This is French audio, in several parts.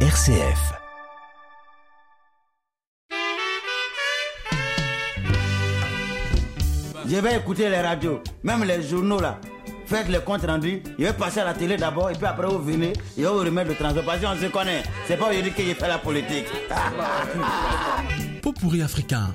RCF. Je vais écouter les radios, même les journaux là. Faites les comptes rendus. Je vais passer à la télé d'abord et puis après vous venez et vous remettre le transport. Parce qu'on se connaît. C'est pas aujourd'hui que j'ai fait la politique. Pot pourri africain.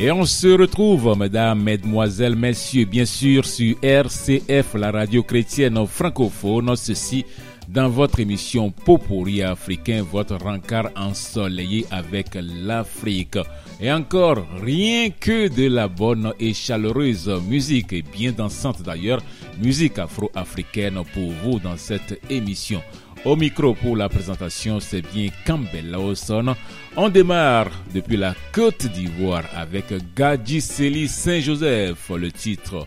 Et on se retrouve, mesdames, mesdemoiselles, messieurs, bien sûr, sur RCF, la radio chrétienne francophone. Ceci dans votre émission Popori africain, votre rencard ensoleillé avec l'Afrique. Et encore, rien que de la bonne et chaleureuse musique, et bien dansante d'ailleurs, musique afro-africaine pour vous dans cette émission. Au micro pour la présentation, c'est bien Campbell Lawson. On démarre depuis la Côte d'Ivoire avec Gadji Célie Saint-Joseph, le titre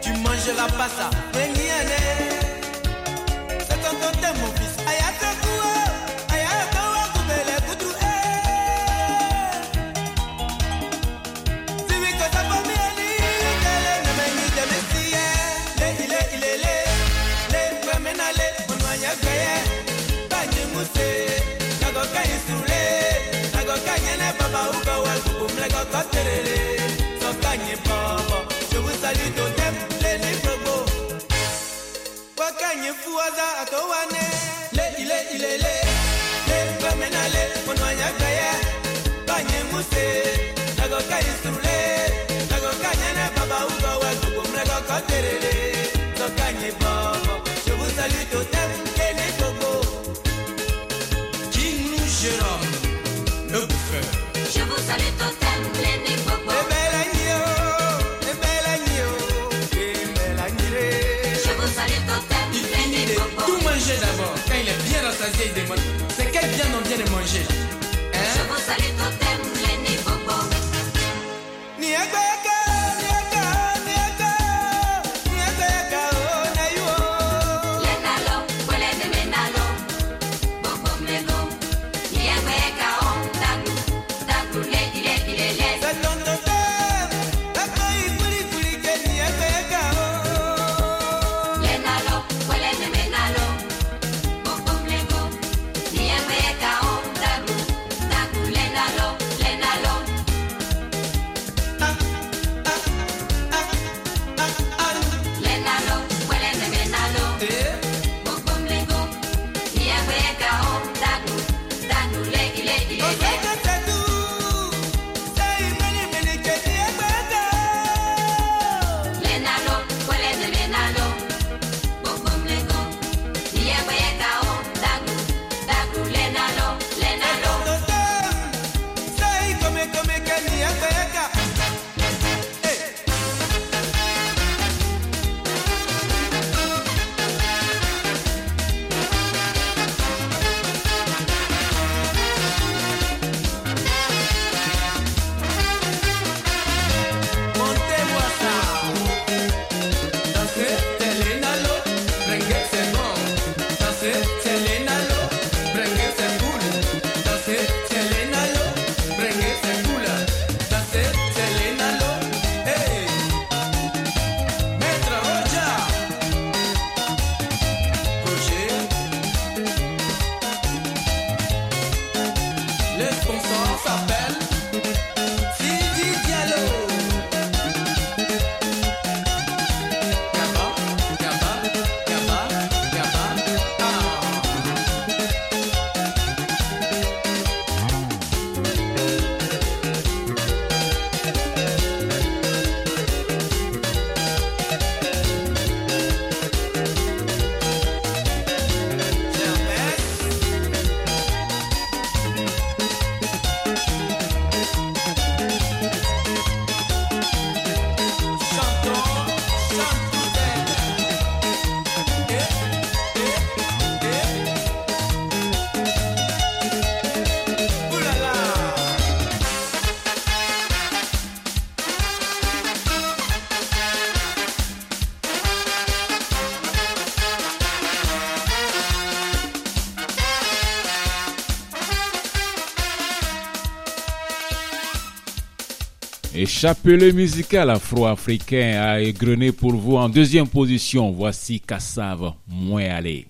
Tu manges la passa, C'est chapelet musical afro-africain a égrené pour vous en deuxième position. Voici Kassav Mouéalé.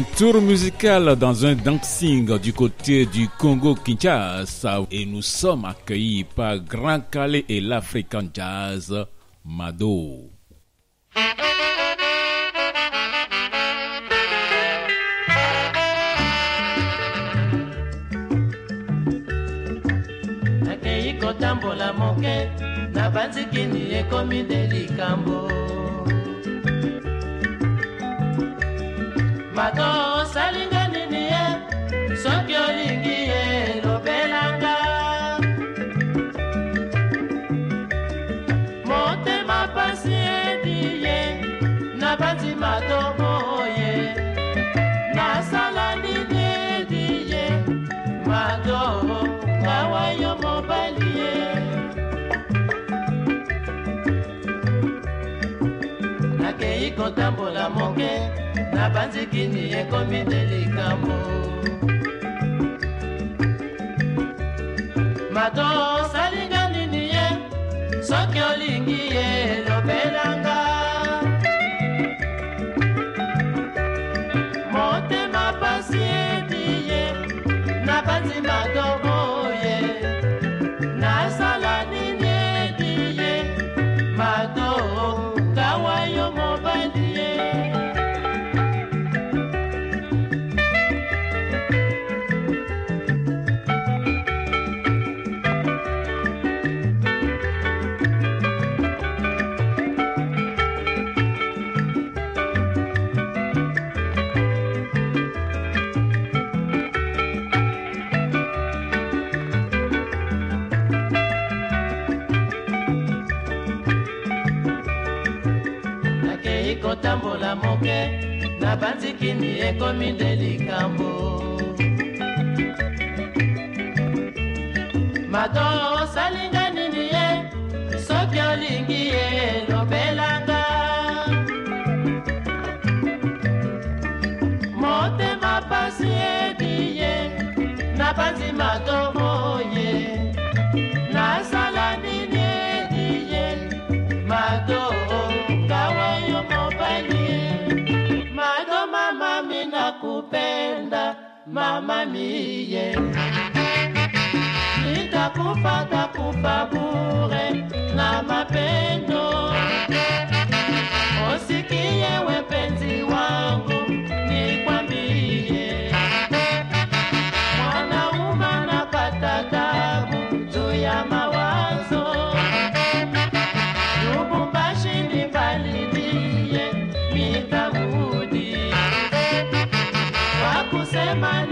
Un tour musical dans un dancing du côté du Congo Kinshasa et nous sommes accueillis par Grand Calais et l'African Jazz Mado. bato osalinga nini ye? Soki olingi elobelanga motema pasi edi ye na bandima toboye nasala nini edi ye? Mato ngawa yo mobali ye. Nakei kotambola moke. nabanzikini ekomi delikambo matos kotambola moke na banzikini ekomi nde likambo. Mato osalinga nini ye? Soki olingi ye lobelanga motema pasi ebi ye na banzi mato miye nitakufa takufa bure na mapendo. Usikie wepenzi wangu nikwambie. Mwanaume anapata tabu juu ya mawazo. Lubumbashi nibalilie nitarudi, kwa kusema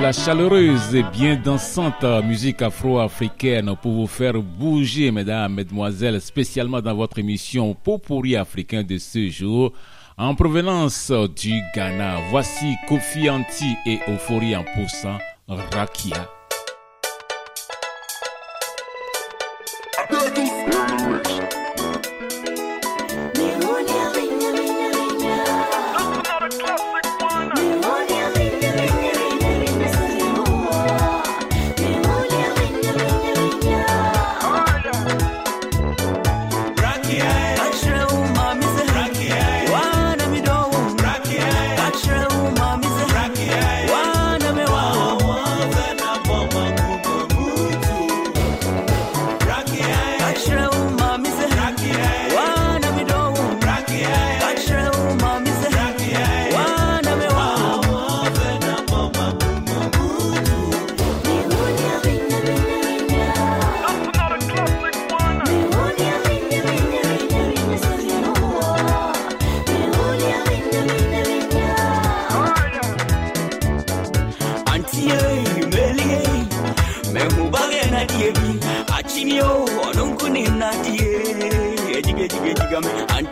la chaleureuse et bien dansante musique afro-africaine pour vous faire bouger, mesdames, mesdemoiselles, spécialement dans votre émission Popori africain de ce jour. En provenance du Ghana, voici Kofi Anti et Euphorie en poussant. Rakia,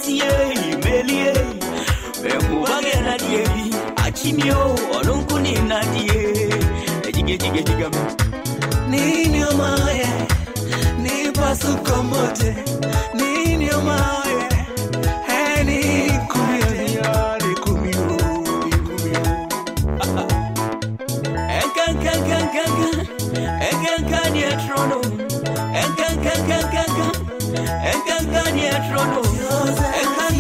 tie melie olunkuni nini nipasuko mote. Nini omaye?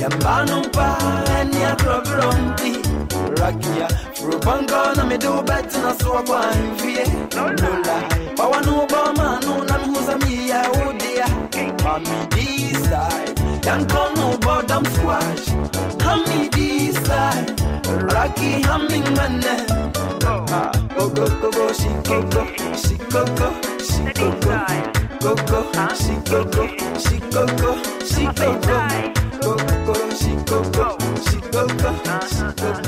yambano pani ya progronti rakia rubangona medubati nasuwa kwa mvie. Lola wawanubomanu namhuza miyaudia mamidisai yankono bodam squash Hami hamidisai raki hamingmane ah, Go, go, go, go, she go, go, she go, go.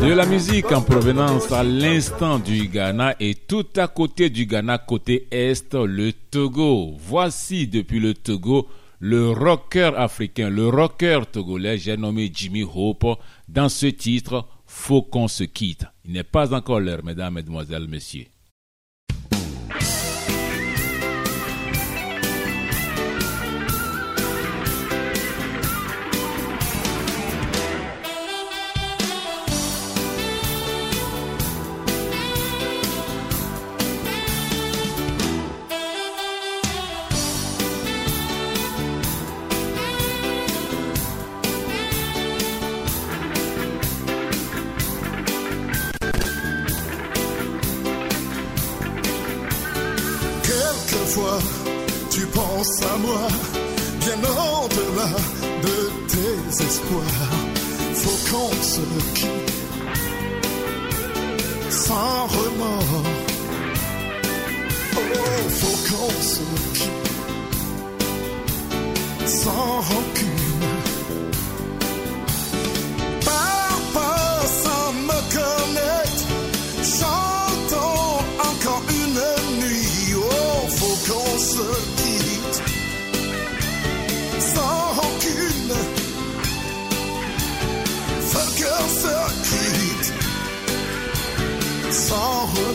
De la musique en provenance à l'instant du Ghana et tout à côté du Ghana, côté Est, le Togo. Voici depuis le Togo le rocker africain, le rocker togolais, j'ai nommé Jimmy Hope, dans ce titre, Faut qu'on se quitte. Il n'est pas encore l'heure, mesdames, mesdemoiselles, messieurs. À moi, bien au-delà de tes espoirs. Faut qu'on se quitte sans remords. Oh, faut qu'on se quitte sans rancune.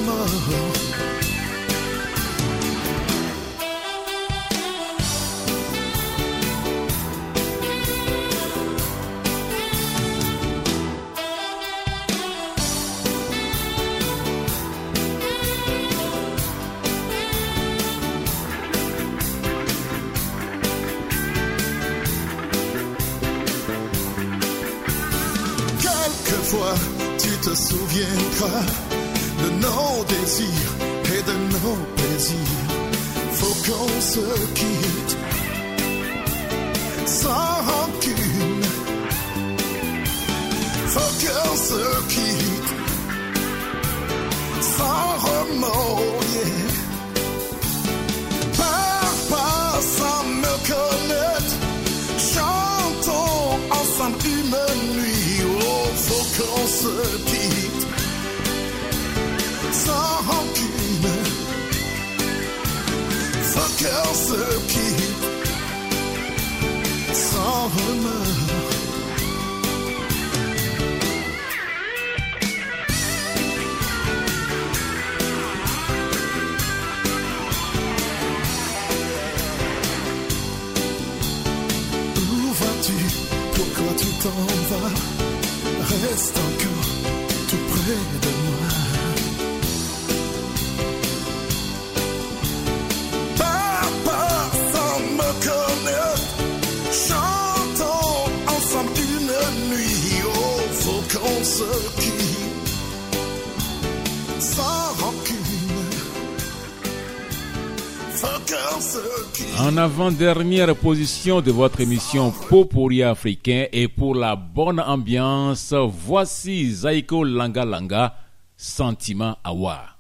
summer Focus qui, sans remords, yeah. Pars pas sans me connaître, chantons ensemble une nuit. Oh, focus qui, sans rancune. Focus qui, sans remords. Reste encore tout près de moi. Papa, sans me connaître, chantons ensemble une nuit. Oh, faut se quitte En avant-dernière position de votre émission Popori africain et pour la bonne ambiance, voici Zaiko Langa Langa, Sentiment Awa.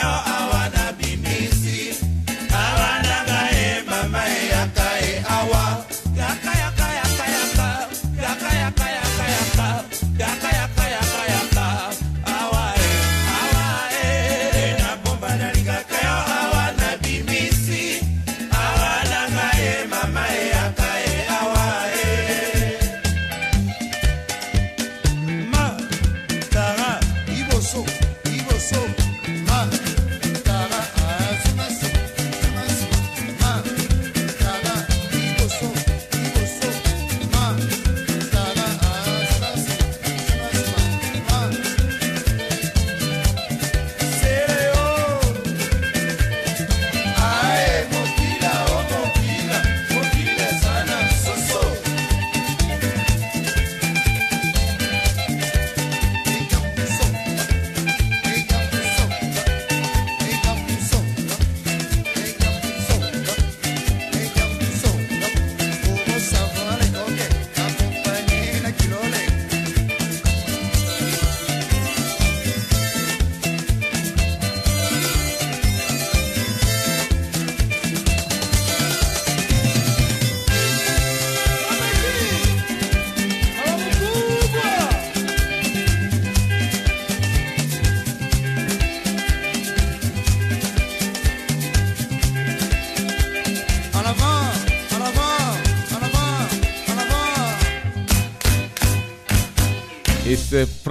I wanna.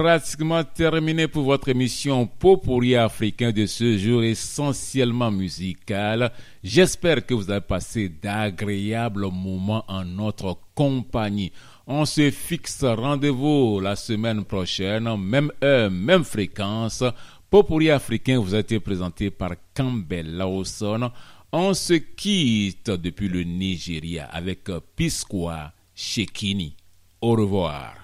Pratiquement terminé pour votre émission Popori africain de ce jour essentiellement musical. J'espère que vous avez passé d'agréables moments en notre compagnie. On se fixe rendez-vous la semaine prochaine, même heure, même fréquence. Popori africain vous a été présenté par Campbell Lawson. On se quitte depuis le Nigeria avec Pisqua Shekini. Au revoir.